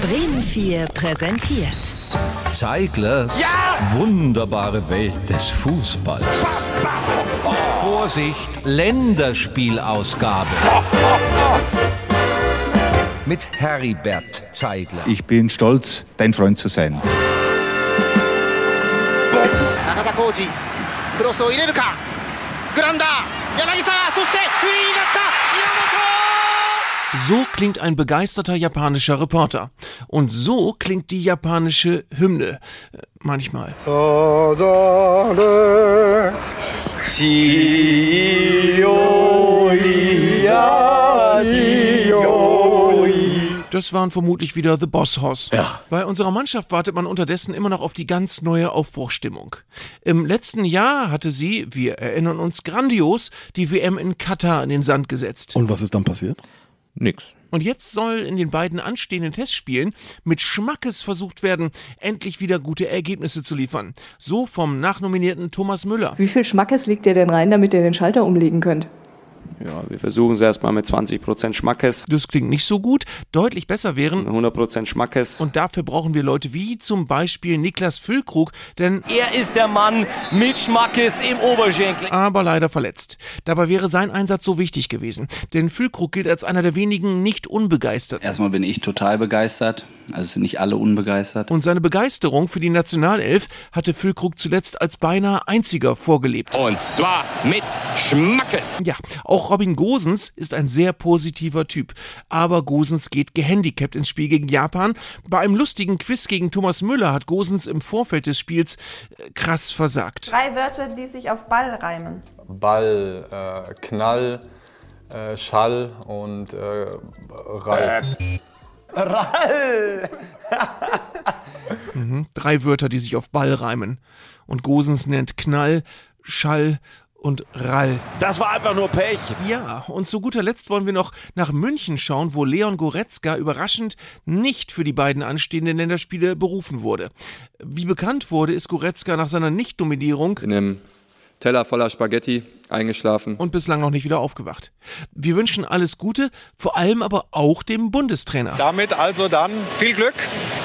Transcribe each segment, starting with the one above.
Bremen 4 präsentiert. Zeiglers wunderbare Welt des Fußballs. Vorsicht, Länderspielausgabe. Mit Heribert Zeigler. Ich bin stolz, dein Freund zu sein. 中田浩二クロスを入れるかグランダー柳沢そしてフリーになった稲 so klingt ein begeisterter japanischer Reporter. Und so klingt die japanische Hymne. Manchmal. Das waren vermutlich wieder The Boss Hoss. Ja. Bei unserer Mannschaft wartet man unterdessen immer noch auf die ganz neue Aufbruchstimmung. Im letzten Jahr hatte sie, wir erinnern uns grandios, die WM in Katar in den Sand gesetzt. Und was ist dann passiert? Nix. Und jetzt soll in den beiden anstehenden Testspielen mit Schmackes versucht werden, endlich wieder gute Ergebnisse zu liefern. So vom nachnominierten Thomas Müller. Wie viel Schmackes legt ihr denn rein, damit ihr den Schalter umlegen könnt? Ja, wir versuchen es erstmal mit 20% Schmackes, Das klingt nicht so gut. Deutlich besser wären. 100% Schmackes. Und dafür brauchen wir Leute wie zum Beispiel Niklas Füllkrug, denn Er ist der Mann mit Schmackes im Oberschenkel. aber leider verletzt. Dabei wäre sein Einsatz so wichtig gewesen. Denn Füllkrug gilt als einer der wenigen nicht unbegeisterten. Erstmal bin ich total begeistert. Also sind nicht alle unbegeistert. Und seine Begeisterung für die Nationalelf hatte Füllkrug zuletzt als beinahe einziger vorgelebt. Und zwar mit Schmackes. Ja, auch Robin Gosens ist ein sehr positiver Typ. Aber Gosens geht gehandicapt ins Spiel gegen Japan. Bei einem lustigen Quiz gegen Thomas Müller hat Gosens im Vorfeld des Spiels äh, krass versagt. Drei Wörter, die sich auf Ball reimen. Ball, äh, Knall, äh, Schall und äh, Rall. Drei Wörter, die sich auf Ball reimen. Und Gosens nennt Knall, Schall und Rall. Das war einfach nur Pech. Ja, und zu guter Letzt wollen wir noch nach München schauen, wo Leon Goretzka überraschend nicht für die beiden anstehenden Länderspiele berufen wurde. Wie bekannt wurde, ist Goretzka nach seiner Nicht-Nominierung In einem Teller voller Spaghetti eingeschlafen. und bislang noch nicht wieder aufgewacht. Wir wünschen alles Gute, vor allem aber auch dem Bundestrainer. Damit also dann viel Glück,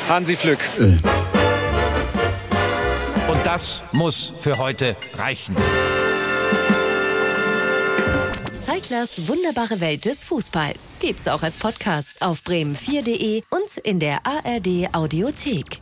Hansi Flück. Und das muss für heute reichen. Zeiglers wunderbare Welt des Fußballs. Gibt's auch als Podcast auf bremen4.de und in der ARD Audiothek.